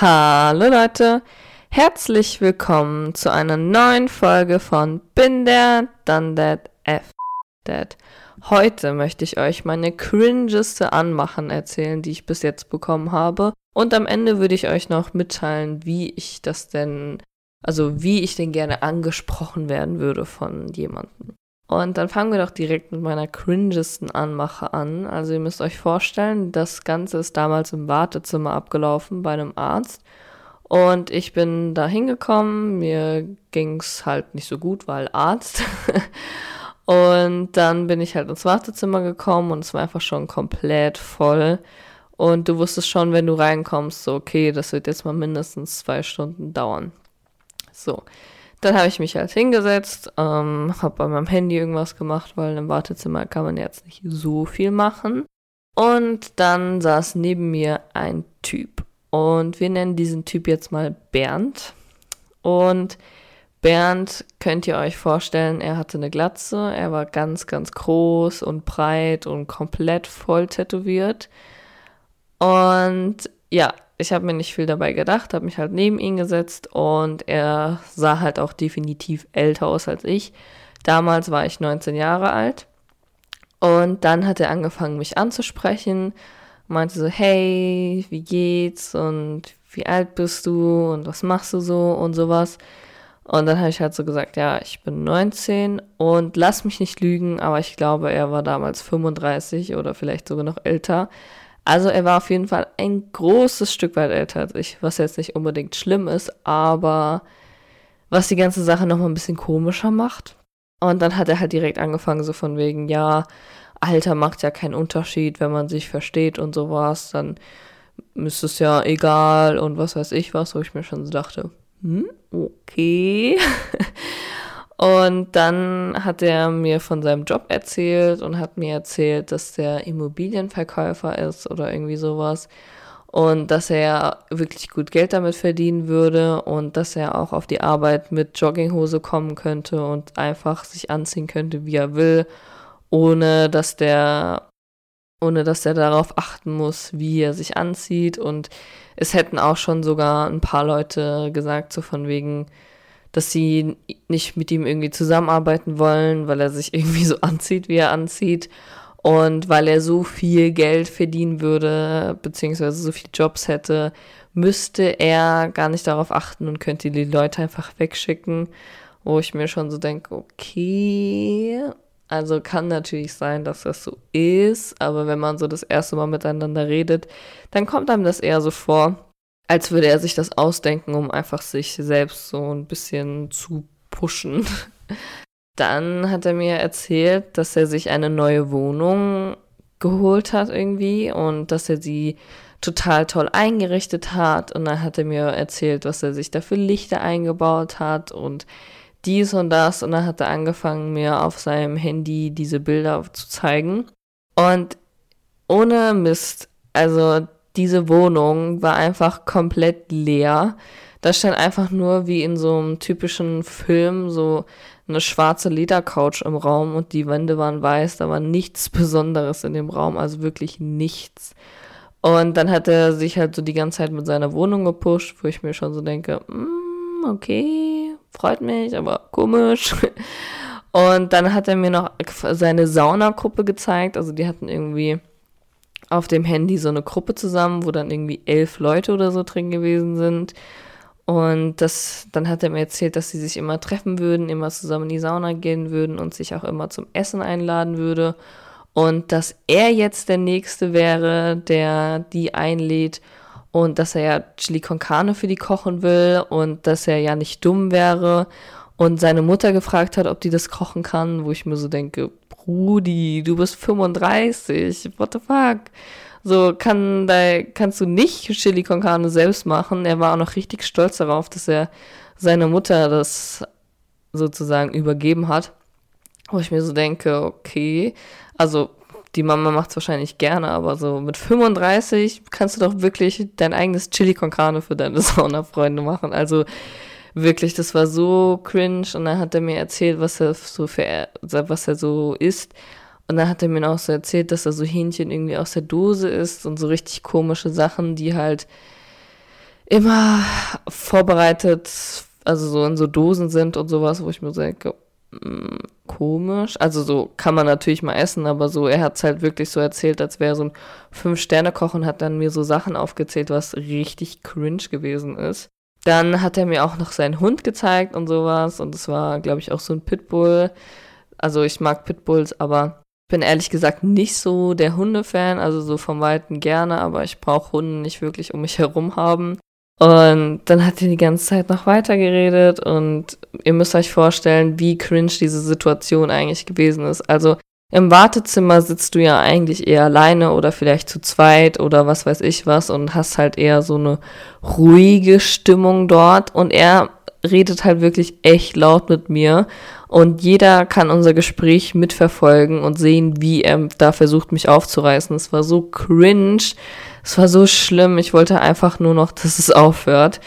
Hallo Leute, herzlich willkommen zu einer neuen Folge von Bin der, Done That, F That. Heute möchte ich euch meine cringeste Anmachen erzählen, die ich bis jetzt bekommen habe. Und am Ende würde ich euch noch mitteilen, wie ich das denn, also wie ich denn gerne angesprochen werden würde von jemandem. Und dann fangen wir doch direkt mit meiner cringesten Anmache an. Also ihr müsst euch vorstellen, das Ganze ist damals im Wartezimmer abgelaufen bei einem Arzt. Und ich bin da hingekommen, mir ging's halt nicht so gut, weil Arzt. und dann bin ich halt ins Wartezimmer gekommen und es war einfach schon komplett voll. Und du wusstest schon, wenn du reinkommst, so, okay, das wird jetzt mal mindestens zwei Stunden dauern. So. Dann habe ich mich halt hingesetzt, ähm, habe bei meinem Handy irgendwas gemacht, weil im Wartezimmer kann man jetzt nicht so viel machen. Und dann saß neben mir ein Typ. Und wir nennen diesen Typ jetzt mal Bernd. Und Bernd könnt ihr euch vorstellen, er hatte eine Glatze, er war ganz, ganz groß und breit und komplett voll tätowiert. Und ja, ich habe mir nicht viel dabei gedacht, habe mich halt neben ihn gesetzt und er sah halt auch definitiv älter aus als ich. Damals war ich 19 Jahre alt und dann hat er angefangen, mich anzusprechen, meinte so, hey, wie geht's und wie alt bist du und was machst du so und sowas. Und dann habe ich halt so gesagt, ja, ich bin 19 und lass mich nicht lügen, aber ich glaube, er war damals 35 oder vielleicht sogar noch älter. Also er war auf jeden Fall ein großes Stück weit älter als ich, was jetzt nicht unbedingt schlimm ist, aber was die ganze Sache nochmal ein bisschen komischer macht. Und dann hat er halt direkt angefangen, so von wegen, ja, Alter macht ja keinen Unterschied, wenn man sich versteht und sowas, dann ist es ja egal und was weiß ich was, wo ich mir schon so dachte, hm, okay. Und dann hat er mir von seinem Job erzählt und hat mir erzählt, dass der Immobilienverkäufer ist oder irgendwie sowas. Und dass er wirklich gut Geld damit verdienen würde und dass er auch auf die Arbeit mit Jogginghose kommen könnte und einfach sich anziehen könnte, wie er will, ohne dass der ohne dass er darauf achten muss, wie er sich anzieht. Und es hätten auch schon sogar ein paar Leute gesagt, so von wegen, dass sie nicht mit ihm irgendwie zusammenarbeiten wollen, weil er sich irgendwie so anzieht, wie er anzieht. Und weil er so viel Geld verdienen würde, beziehungsweise so viele Jobs hätte, müsste er gar nicht darauf achten und könnte die Leute einfach wegschicken. Wo ich mir schon so denke, okay, also kann natürlich sein, dass das so ist, aber wenn man so das erste Mal miteinander redet, dann kommt einem das eher so vor, als würde er sich das ausdenken, um einfach sich selbst so ein bisschen zu pushen. Dann hat er mir erzählt, dass er sich eine neue Wohnung geholt hat irgendwie und dass er sie total toll eingerichtet hat. Und dann hat er mir erzählt, was er sich da für Lichter eingebaut hat und dies und das. Und dann hat er angefangen, mir auf seinem Handy diese Bilder zu zeigen. Und ohne Mist, also diese Wohnung war einfach komplett leer. Da stand einfach nur wie in so einem typischen Film so eine schwarze Ledercouch im Raum und die Wände waren weiß, da war nichts Besonderes in dem Raum, also wirklich nichts. Und dann hat er sich halt so die ganze Zeit mit seiner Wohnung gepusht, wo ich mir schon so denke, mm, okay, freut mich, aber komisch. Und dann hat er mir noch seine Saunagruppe gezeigt, also die hatten irgendwie auf dem Handy so eine Gruppe zusammen, wo dann irgendwie elf Leute oder so drin gewesen sind. Und das, dann hat er mir erzählt, dass sie sich immer treffen würden, immer zusammen in die Sauna gehen würden und sich auch immer zum Essen einladen würde. Und dass er jetzt der Nächste wäre, der die einlädt und dass er ja Chili con Carne für die kochen will und dass er ja nicht dumm wäre und seine Mutter gefragt hat, ob die das kochen kann, wo ich mir so denke, Rudi, du bist 35, what the fuck? So, kann da, kannst du nicht Chili con Carne selbst machen. Er war auch noch richtig stolz darauf, dass er seiner Mutter das sozusagen übergeben hat. Wo ich mir so denke, okay, also die Mama macht es wahrscheinlich gerne, aber so mit 35 kannst du doch wirklich dein eigenes Chili con Carne für deine Sauna-Freunde machen. Also wirklich, das war so cringe. Und dann hat er mir erzählt, was er so für, was er so isst. Und dann hat er mir auch so erzählt, dass er so Hähnchen irgendwie aus der Dose isst und so richtig komische Sachen, die halt immer vorbereitet, also so in so Dosen sind und sowas, wo ich mir denke, mm, komisch. Also so kann man natürlich mal essen, aber so, er hat es halt wirklich so erzählt, als wäre so ein Fünf-Sterne-Koch und hat dann mir so Sachen aufgezählt, was richtig cringe gewesen ist. Dann hat er mir auch noch seinen Hund gezeigt und sowas und es war, glaube ich, auch so ein Pitbull. Also ich mag Pitbulls, aber bin ehrlich gesagt nicht so der Hundefan, also so vom Weiten gerne, aber ich brauche Hunde nicht wirklich um mich herum haben. Und dann hat er die ganze Zeit noch weiter geredet und ihr müsst euch vorstellen, wie cringe diese Situation eigentlich gewesen ist. Also im Wartezimmer sitzt du ja eigentlich eher alleine oder vielleicht zu zweit oder was weiß ich was und hast halt eher so eine ruhige Stimmung dort und er redet halt wirklich echt laut mit mir und jeder kann unser Gespräch mitverfolgen und sehen, wie er da versucht, mich aufzureißen. Es war so cringe, es war so schlimm. Ich wollte einfach nur noch, dass es aufhört.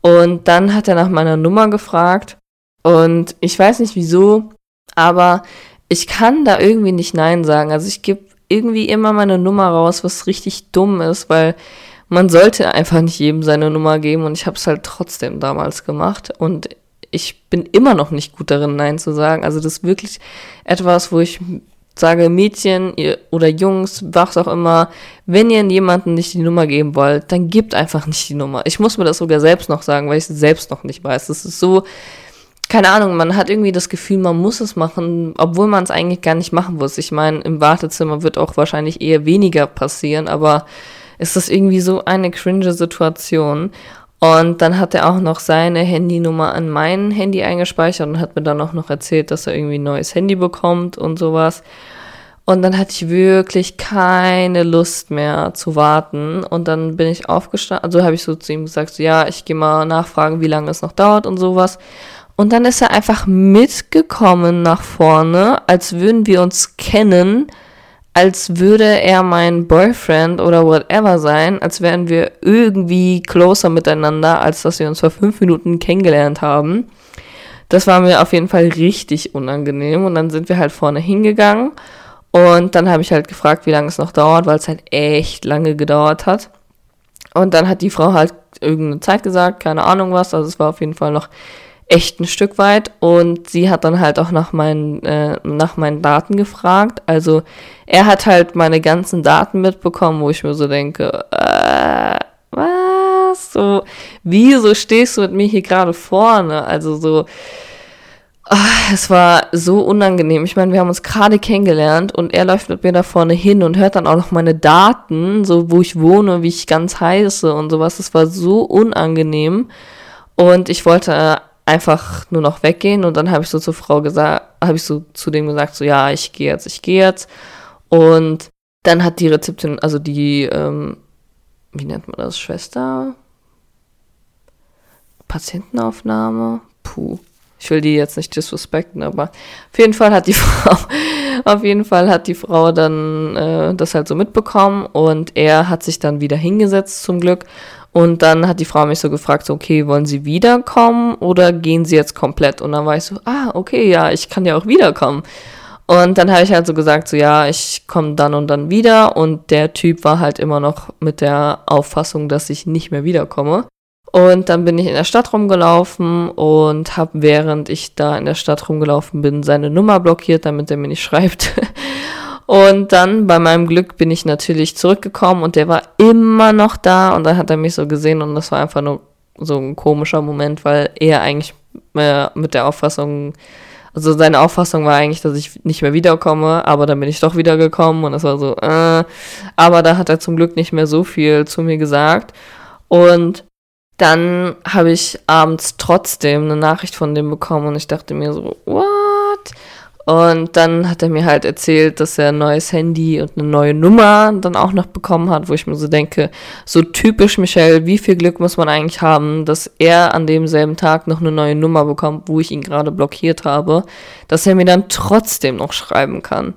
Und dann hat er nach meiner Nummer gefragt und ich weiß nicht wieso, aber ich kann da irgendwie nicht Nein sagen. Also ich gebe irgendwie immer meine Nummer raus, was richtig dumm ist, weil man sollte einfach nicht jedem seine Nummer geben und ich habe es halt trotzdem damals gemacht und ich bin immer noch nicht gut darin, Nein zu sagen. Also das ist wirklich etwas, wo ich sage, Mädchen oder Jungs, was auch immer, wenn ihr jemanden nicht die Nummer geben wollt, dann gebt einfach nicht die Nummer. Ich muss mir das sogar selbst noch sagen, weil ich es selbst noch nicht weiß. Das ist so, keine Ahnung, man hat irgendwie das Gefühl, man muss es machen, obwohl man es eigentlich gar nicht machen muss. Ich meine, im Wartezimmer wird auch wahrscheinlich eher weniger passieren, aber ist das irgendwie so eine cringe Situation. Und dann hat er auch noch seine Handynummer an mein Handy eingespeichert und hat mir dann auch noch erzählt, dass er irgendwie ein neues Handy bekommt und sowas. Und dann hatte ich wirklich keine Lust mehr zu warten. Und dann bin ich aufgestanden, also habe ich so zu ihm gesagt, so, ja, ich gehe mal nachfragen, wie lange es noch dauert und sowas. Und dann ist er einfach mitgekommen nach vorne, als würden wir uns kennen als würde er mein Boyfriend oder whatever sein, als wären wir irgendwie closer miteinander, als dass wir uns vor fünf Minuten kennengelernt haben. Das war mir auf jeden Fall richtig unangenehm und dann sind wir halt vorne hingegangen und dann habe ich halt gefragt, wie lange es noch dauert, weil es halt echt lange gedauert hat. Und dann hat die Frau halt irgendeine Zeit gesagt, keine Ahnung was, also es war auf jeden Fall noch echt ein Stück weit und sie hat dann halt auch nach meinen, äh, nach meinen Daten gefragt. Also er hat halt meine ganzen Daten mitbekommen, wo ich mir so denke, äh, was? So, wieso stehst du mit mir hier gerade vorne? Also so, ach, es war so unangenehm. Ich meine, wir haben uns gerade kennengelernt und er läuft mit mir da vorne hin und hört dann auch noch meine Daten, so wo ich wohne, wie ich ganz heiße und sowas. Es war so unangenehm. Und ich wollte einfach nur noch weggehen und dann habe ich so zur Frau gesagt, habe ich so zu dem gesagt, so ja, ich gehe jetzt, ich gehe jetzt. Und dann hat die Rezeption, also die, ähm, wie nennt man das, Schwester? Patientenaufnahme? Puh. Ich will die jetzt nicht disrespekten, aber auf jeden Fall hat die Frau, auf jeden Fall hat die Frau dann äh, das halt so mitbekommen und er hat sich dann wieder hingesetzt zum Glück und dann hat die Frau mich so gefragt, so, okay, wollen Sie wiederkommen oder gehen Sie jetzt komplett? Und dann war ich so, ah, okay, ja, ich kann ja auch wiederkommen. Und dann habe ich halt so gesagt, so, ja, ich komme dann und dann wieder. Und der Typ war halt immer noch mit der Auffassung, dass ich nicht mehr wiederkomme. Und dann bin ich in der Stadt rumgelaufen und habe, während ich da in der Stadt rumgelaufen bin, seine Nummer blockiert, damit er mir nicht schreibt. Und dann bei meinem Glück bin ich natürlich zurückgekommen und der war immer noch da und dann hat er mich so gesehen und das war einfach nur so ein komischer Moment, weil er eigentlich äh, mit der Auffassung, also seine Auffassung war eigentlich, dass ich nicht mehr wiederkomme, aber dann bin ich doch wiedergekommen und das war so, äh, aber da hat er zum Glück nicht mehr so viel zu mir gesagt und dann habe ich abends trotzdem eine Nachricht von dem bekommen und ich dachte mir so, what? Und dann hat er mir halt erzählt, dass er ein neues Handy und eine neue Nummer dann auch noch bekommen hat, wo ich mir so denke, so typisch Michelle, wie viel Glück muss man eigentlich haben, dass er an demselben Tag noch eine neue Nummer bekommt, wo ich ihn gerade blockiert habe, dass er mir dann trotzdem noch schreiben kann.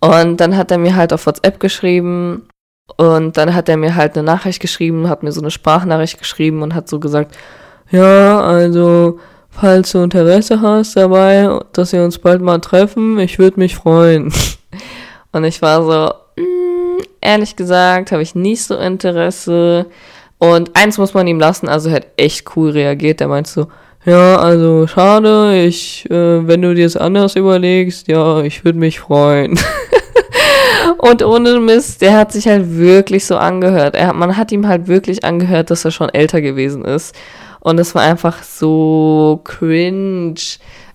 Und dann hat er mir halt auf WhatsApp geschrieben und dann hat er mir halt eine Nachricht geschrieben, hat mir so eine Sprachnachricht geschrieben und hat so gesagt, ja, also falls du Interesse hast dabei, dass wir uns bald mal treffen, ich würde mich freuen. Und ich war so, mm, ehrlich gesagt, habe ich nicht so Interesse. Und eins muss man ihm lassen, also er hat echt cool reagiert. Der meint so, ja, also schade, ich, äh, wenn du dir es anders überlegst, ja, ich würde mich freuen. und ohne Mist, der hat sich halt wirklich so angehört. Er, man hat ihm halt wirklich angehört, dass er schon älter gewesen ist. Und es war einfach so cringe.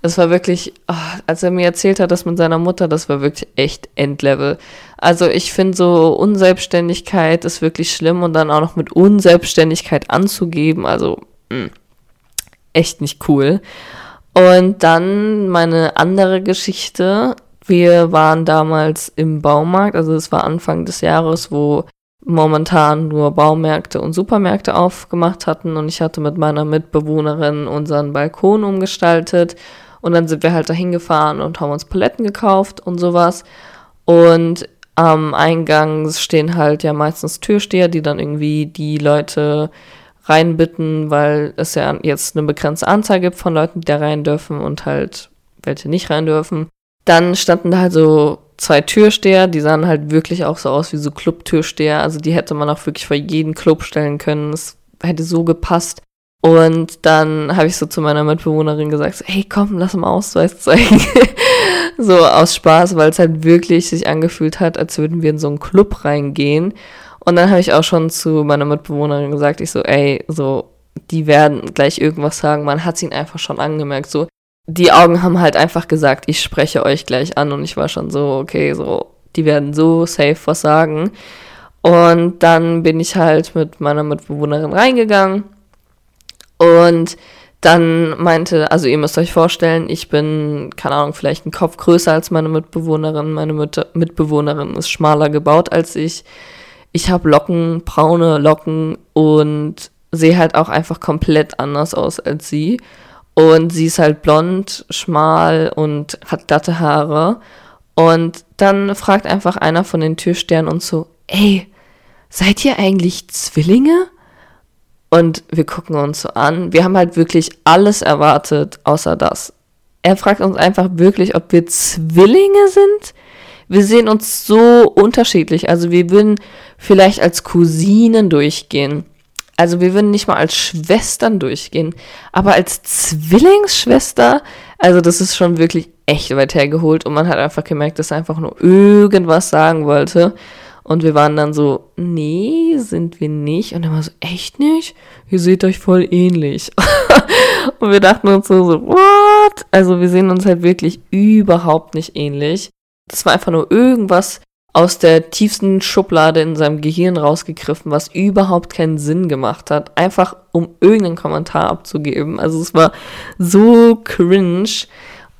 Es war wirklich, oh, als er mir erzählt hat, dass mit seiner Mutter, das war wirklich echt Endlevel. Also ich finde so Unselbstständigkeit ist wirklich schlimm und dann auch noch mit Unselbstständigkeit anzugeben, also mh, hm, echt nicht cool. Und dann meine andere Geschichte. Wir waren damals im Baumarkt, also es war Anfang des Jahres, wo momentan nur Baumärkte und Supermärkte aufgemacht hatten und ich hatte mit meiner Mitbewohnerin unseren Balkon umgestaltet und dann sind wir halt dahin gefahren und haben uns Paletten gekauft und sowas und am Eingang stehen halt ja meistens Türsteher, die dann irgendwie die Leute reinbitten, weil es ja jetzt eine begrenzte Anzahl gibt von Leuten, die da rein dürfen und halt welche nicht rein dürfen. Dann standen da halt so zwei Türsteher, die sahen halt wirklich auch so aus wie so Club-Türsteher. Also die hätte man auch wirklich vor jeden Club stellen können. Es hätte so gepasst. Und dann habe ich so zu meiner Mitbewohnerin gesagt, hey komm, lass mal Ausweis zeigen. so aus Spaß, weil es halt wirklich sich angefühlt hat, als würden wir in so einen Club reingehen. Und dann habe ich auch schon zu meiner Mitbewohnerin gesagt, ich so, ey, so, die werden gleich irgendwas sagen. Man hat es ihnen einfach schon angemerkt. So, die Augen haben halt einfach gesagt, ich spreche euch gleich an. Und ich war schon so, okay, so, die werden so safe was sagen. Und dann bin ich halt mit meiner Mitbewohnerin reingegangen. Und dann meinte, also ihr müsst euch vorstellen, ich bin, keine Ahnung, vielleicht einen Kopf größer als meine Mitbewohnerin. Meine Mitbewohnerin ist schmaler gebaut als ich ich habe Locken, braune Locken und sehe halt auch einfach komplett anders aus als sie. Und sie ist halt blond, schmal und hat glatte Haare. Und dann fragt einfach einer von den Türstern uns so, ey, seid ihr eigentlich Zwillinge? Und wir gucken uns so an. Wir haben halt wirklich alles erwartet, außer das. Er fragt uns einfach wirklich, ob wir Zwillinge sind wir sehen uns so unterschiedlich. Also wir würden vielleicht als Cousinen durchgehen. Also wir würden nicht mal als Schwestern durchgehen, aber als Zwillingsschwester, also das ist schon wirklich echt weit hergeholt und man hat einfach gemerkt, dass er einfach nur irgendwas sagen wollte. Und wir waren dann so, nee, sind wir nicht. Und er war so, echt nicht? Ihr seht euch voll ähnlich. und wir dachten uns so, so, what? Also wir sehen uns halt wirklich überhaupt nicht ähnlich. Das war einfach nur irgendwas aus der tiefsten Schublade in seinem Gehirn rausgegriffen, was überhaupt keinen Sinn gemacht hat, einfach um irgendeinen Kommentar abzugeben. Also es war so cringe.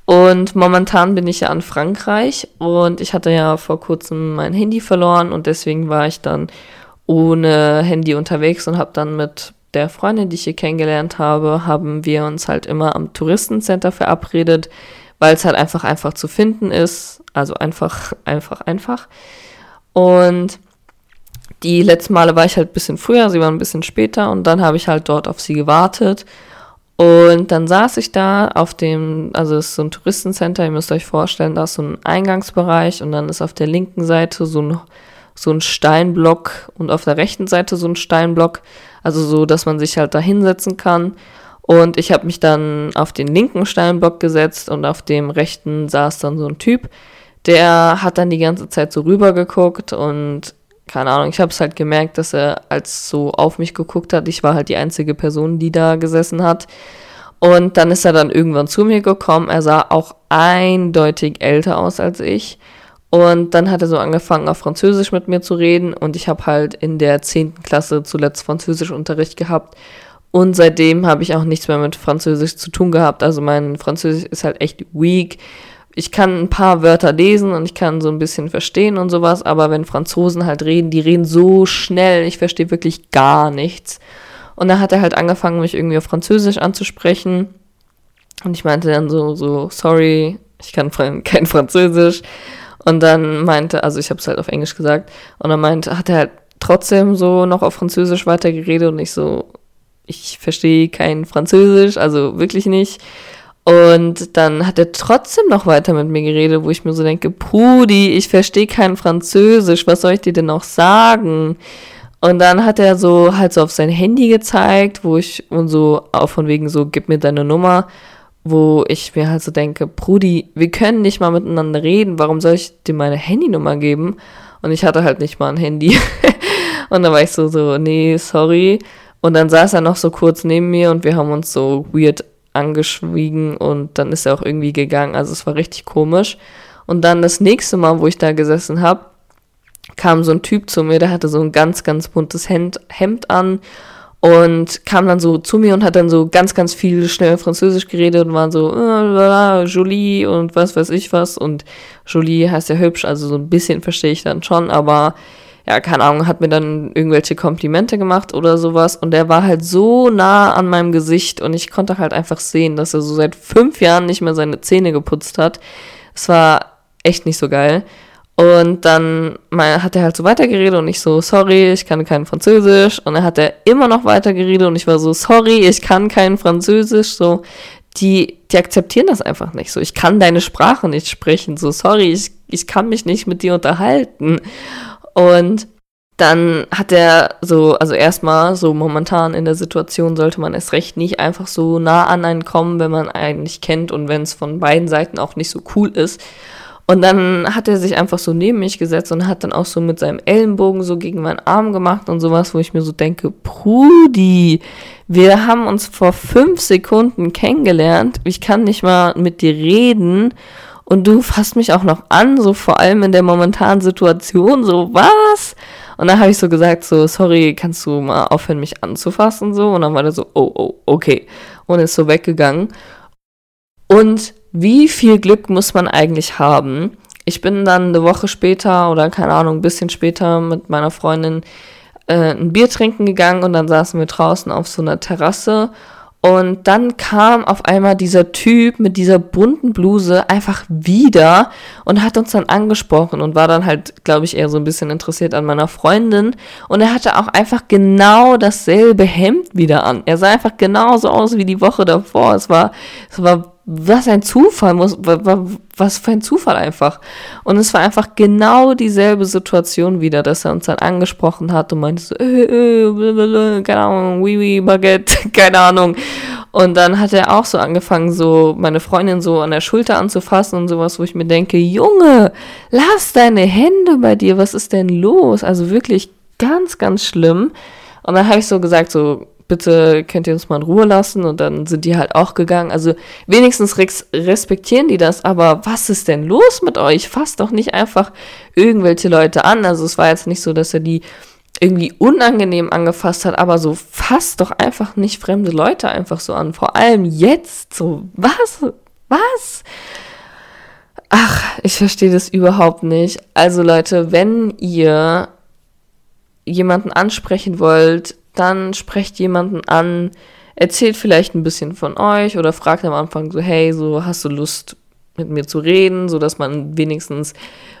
Und momentan bin ich ja an Frankreich und ich hatte ja vor kurzem mein Handy verloren und deswegen war ich dann ohne Handy unterwegs und habe dann mit der Freundin, die ich hier kennengelernt habe, haben wir uns halt immer am Touristencenter verabredet, weil es halt einfach einfach zu finden ist. Also einfach, einfach, einfach. Und die letzten Male war ich halt ein bisschen früher, sie war ein bisschen später und dann habe ich halt dort auf sie gewartet. Und dann saß ich da auf dem, also es ist so ein Touristencenter, ihr müsst euch vorstellen, da ist so ein Eingangsbereich und dann ist auf der linken Seite so ein, so ein Steinblock und auf der rechten Seite so ein Steinblock, also so, dass man sich halt da hinsetzen kann. Und ich habe mich dann auf den linken Steinblock gesetzt und auf dem rechten saß dann so ein Typ. Der hat dann die ganze Zeit so rüber geguckt und keine Ahnung, ich habe es halt gemerkt, dass er als so auf mich geguckt hat. Ich war halt die einzige Person, die da gesessen hat. Und dann ist er dann irgendwann zu mir gekommen. Er sah auch eindeutig älter aus als ich. Und dann hat er so angefangen, auf Französisch mit mir zu reden. Und ich habe halt in der 10. Klasse zuletzt Französischunterricht gehabt. Und seitdem habe ich auch nichts mehr mit Französisch zu tun gehabt. Also mein Französisch ist halt echt weak. Ich kann ein paar Wörter lesen und ich kann so ein bisschen verstehen und sowas, aber wenn Franzosen halt reden, die reden so schnell, ich verstehe wirklich gar nichts. Und dann hat er halt angefangen, mich irgendwie auf Französisch anzusprechen. Und ich meinte dann so, so, sorry, ich kann kein Französisch. Und dann meinte, also ich habe es halt auf Englisch gesagt, und dann meinte, hat er halt trotzdem so noch auf Französisch weitergeredet und ich so, ich verstehe kein Französisch, also wirklich nicht. Und dann hat er trotzdem noch weiter mit mir geredet, wo ich mir so denke, Brudi, ich verstehe kein Französisch, was soll ich dir denn noch sagen? Und dann hat er so halt so auf sein Handy gezeigt, wo ich und so auch von wegen so, gib mir deine Nummer, wo ich mir halt so denke, Brudi, wir können nicht mal miteinander reden, warum soll ich dir meine Handynummer geben? Und ich hatte halt nicht mal ein Handy. und da war ich so, so, nee, sorry. Und dann saß er noch so kurz neben mir und wir haben uns so weird angeschwiegen und dann ist er auch irgendwie gegangen. Also es war richtig komisch. Und dann das nächste Mal, wo ich da gesessen habe, kam so ein Typ zu mir, der hatte so ein ganz, ganz buntes Hemd, Hemd an und kam dann so zu mir und hat dann so ganz, ganz viel schnell Französisch geredet und war so, äh, Jolie und was weiß ich was. Und Jolie heißt ja hübsch, also so ein bisschen verstehe ich dann schon, aber ja, keine Ahnung, hat mir dann irgendwelche Komplimente gemacht oder sowas. Und der war halt so nah an meinem Gesicht und ich konnte halt einfach sehen, dass er so seit fünf Jahren nicht mehr seine Zähne geputzt hat. Es war echt nicht so geil. Und dann hat er halt so weitergeredet und ich so, sorry, ich kann kein Französisch. Und dann hat er immer noch weitergeredet und ich war so, sorry, ich kann kein Französisch. So, die, die akzeptieren das einfach nicht. So, ich kann deine Sprache nicht sprechen. So, sorry, ich, ich kann mich nicht mit dir unterhalten. Und dann hat er so, also erstmal so momentan in der Situation sollte man es recht nicht einfach so nah an einen kommen, wenn man einen nicht kennt und wenn es von beiden Seiten auch nicht so cool ist. Und dann hat er sich einfach so neben mich gesetzt und hat dann auch so mit seinem Ellenbogen so gegen meinen Arm gemacht und sowas, wo ich mir so denke, Brudi, wir haben uns vor fünf Sekunden kennengelernt. Ich kann nicht mal mit dir reden. Und du fasst mich auch noch an, so vor allem in der momentanen Situation, so was? Und dann habe ich so gesagt, so, sorry, kannst du mal aufhören, mich anzufassen, so? Und dann war der so, oh, oh, okay. Und ist so weggegangen. Und wie viel Glück muss man eigentlich haben? Ich bin dann eine Woche später oder keine Ahnung, ein bisschen später mit meiner Freundin äh, ein Bier trinken gegangen und dann saßen wir draußen auf so einer Terrasse und dann kam auf einmal dieser Typ mit dieser bunten Bluse einfach wieder und hat uns dann angesprochen und war dann halt, glaube ich, eher so ein bisschen interessiert an meiner Freundin. Und er hatte auch einfach genau dasselbe Hemd wieder an. Er sah einfach genauso aus wie die Woche davor. Es war, es war was ein Zufall, muss, was für ein Zufall einfach. Und es war einfach genau dieselbe Situation wieder, dass er uns dann angesprochen hat und meinte so, äh, äh, keine Ahnung, oui, oui, Baguette, keine Ahnung. Und dann hat er auch so angefangen, so meine Freundin so an der Schulter anzufassen und sowas, wo ich mir denke, Junge, lass deine Hände bei dir, was ist denn los? Also wirklich ganz, ganz schlimm. Und dann habe ich so gesagt, so, bitte könnt ihr uns mal in Ruhe lassen und dann sind die halt auch gegangen. Also wenigstens respektieren die das, aber was ist denn los mit euch? Fasst doch nicht einfach irgendwelche Leute an. Also es war jetzt nicht so, dass er die irgendwie unangenehm angefasst hat, aber so fasst doch einfach nicht fremde Leute einfach so an. Vor allem jetzt so, was? Was? Ach, ich verstehe das überhaupt nicht. Also Leute, wenn ihr jemanden ansprechen wollt, dann sprecht jemanden an, erzählt vielleicht ein bisschen von euch oder fragt am Anfang so, hey, so hast du Lust mit mir zu reden, so dass man wenigstens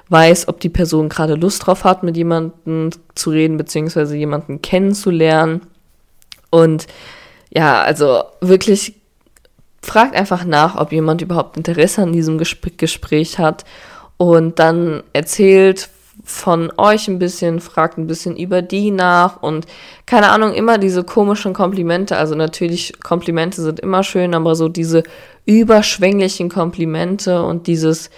weiß, ob die Person gerade Lust drauf hat, mit jemandem zu reden, beziehungsweise jemanden kennenzulernen. Und ja, also wirklich fragt einfach nach, ob jemand überhaupt Interesse an diesem Gespräch hat und dann erzählt von euch ein bisschen, fragt ein bisschen über die nach und keine Ahnung, immer diese komischen Komplimente. Also natürlich, Komplimente sind immer schön, aber so diese überschwänglichen Komplimente und dieses,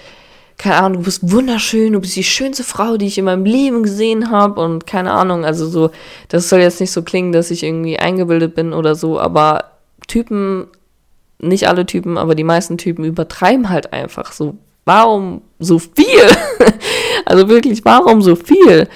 keine Ahnung, du bist wunderschön, du bist die schönste Frau, die ich in meinem Leben gesehen habe und keine Ahnung, also so, das soll jetzt nicht so klingen, dass ich irgendwie eingebildet bin oder so, aber Typen, nicht alle Typen, aber die meisten Typen übertreiben halt einfach so. Warum so viel? Also wirklich, warum so viel?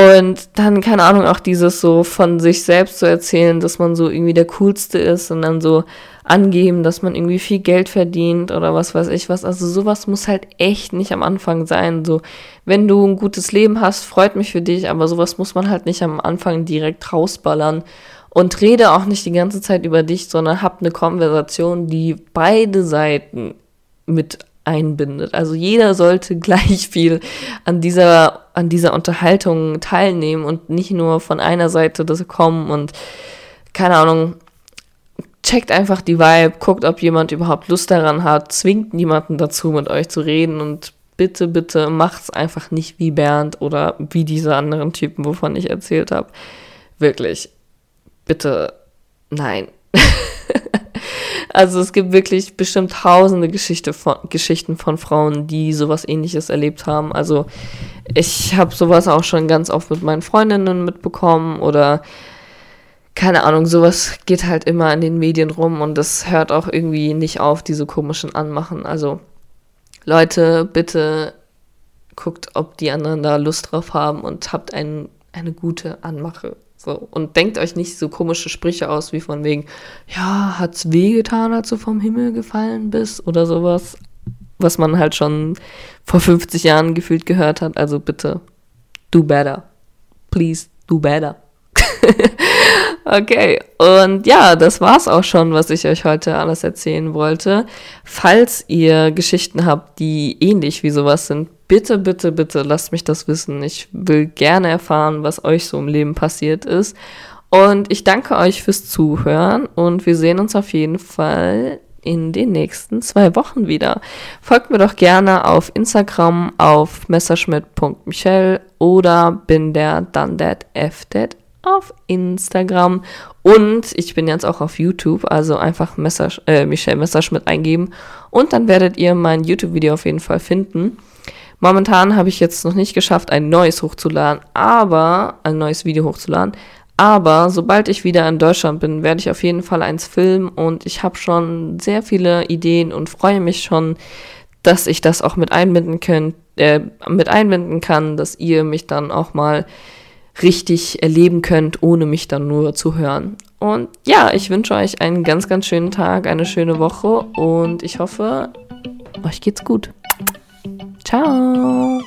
Und dann, keine Ahnung, auch dieses so von sich selbst zu erzählen, dass man so irgendwie der Coolste ist und dann so angeben, dass man irgendwie viel Geld verdient oder was weiß ich was. Also sowas muss halt echt nicht am Anfang sein. So, wenn du ein gutes Leben hast, freut mich für dich, aber sowas muss man halt nicht am Anfang direkt rausballern. Und rede auch nicht die ganze Zeit über dich, sondern hab eine Konversation, die beide Seiten mit einbindet. Also jeder sollte gleich viel an dieser, an dieser Unterhaltung teilnehmen und nicht nur von einer Seite das kommen und keine Ahnung, checkt einfach die Vibe, guckt, ob jemand überhaupt Lust daran hat, zwingt niemanden dazu, mit euch zu reden und bitte, bitte macht's einfach nicht wie Bernd oder wie diese anderen Typen, wovon ich erzählt habe. Wirklich. Bitte, nein. also es gibt wirklich bestimmt tausende Geschichte von, Geschichten von Frauen, die sowas ähnliches erlebt haben. Also ich habe sowas auch schon ganz oft mit meinen Freundinnen mitbekommen oder keine Ahnung, sowas geht halt immer in den Medien rum und das hört auch irgendwie nicht auf, diese komischen Anmachen. Also Leute, bitte guckt, ob die anderen da Lust drauf haben und habt ein, eine gute Anmache. So. Und denkt euch nicht so komische Sprüche aus, wie von wegen, ja, hat's wehgetan, als du vom Himmel gefallen bist oder sowas, was man halt schon vor 50 Jahren gefühlt gehört hat. Also bitte, do better. Please, do better. Okay, und ja, das war's auch schon, was ich euch heute alles erzählen wollte. Falls ihr Geschichten habt, die ähnlich wie sowas sind, bitte, bitte, bitte lasst mich das wissen. Ich will gerne erfahren, was euch so im Leben passiert ist. Und ich danke euch fürs Zuhören und wir sehen uns auf jeden Fall in den nächsten zwei Wochen wieder. Folgt mir doch gerne auf Instagram auf messerschmidt.michelle oder bin der dann that auf Instagram und ich bin jetzt auch auf YouTube, also einfach Messer, äh, Michelle Messerschmidt eingeben und dann werdet ihr mein YouTube-Video auf jeden Fall finden. Momentan habe ich jetzt noch nicht geschafft, ein neues hochzuladen, aber ein neues Video hochzuladen. Aber sobald ich wieder in Deutschland bin, werde ich auf jeden Fall eins filmen und ich habe schon sehr viele Ideen und freue mich schon, dass ich das auch mit einbinden könnt, äh, mit einbinden kann, dass ihr mich dann auch mal richtig erleben könnt, ohne mich dann nur zu hören. Und ja, ich wünsche euch einen ganz, ganz schönen Tag, eine schöne Woche und ich hoffe, euch geht's gut. Ciao.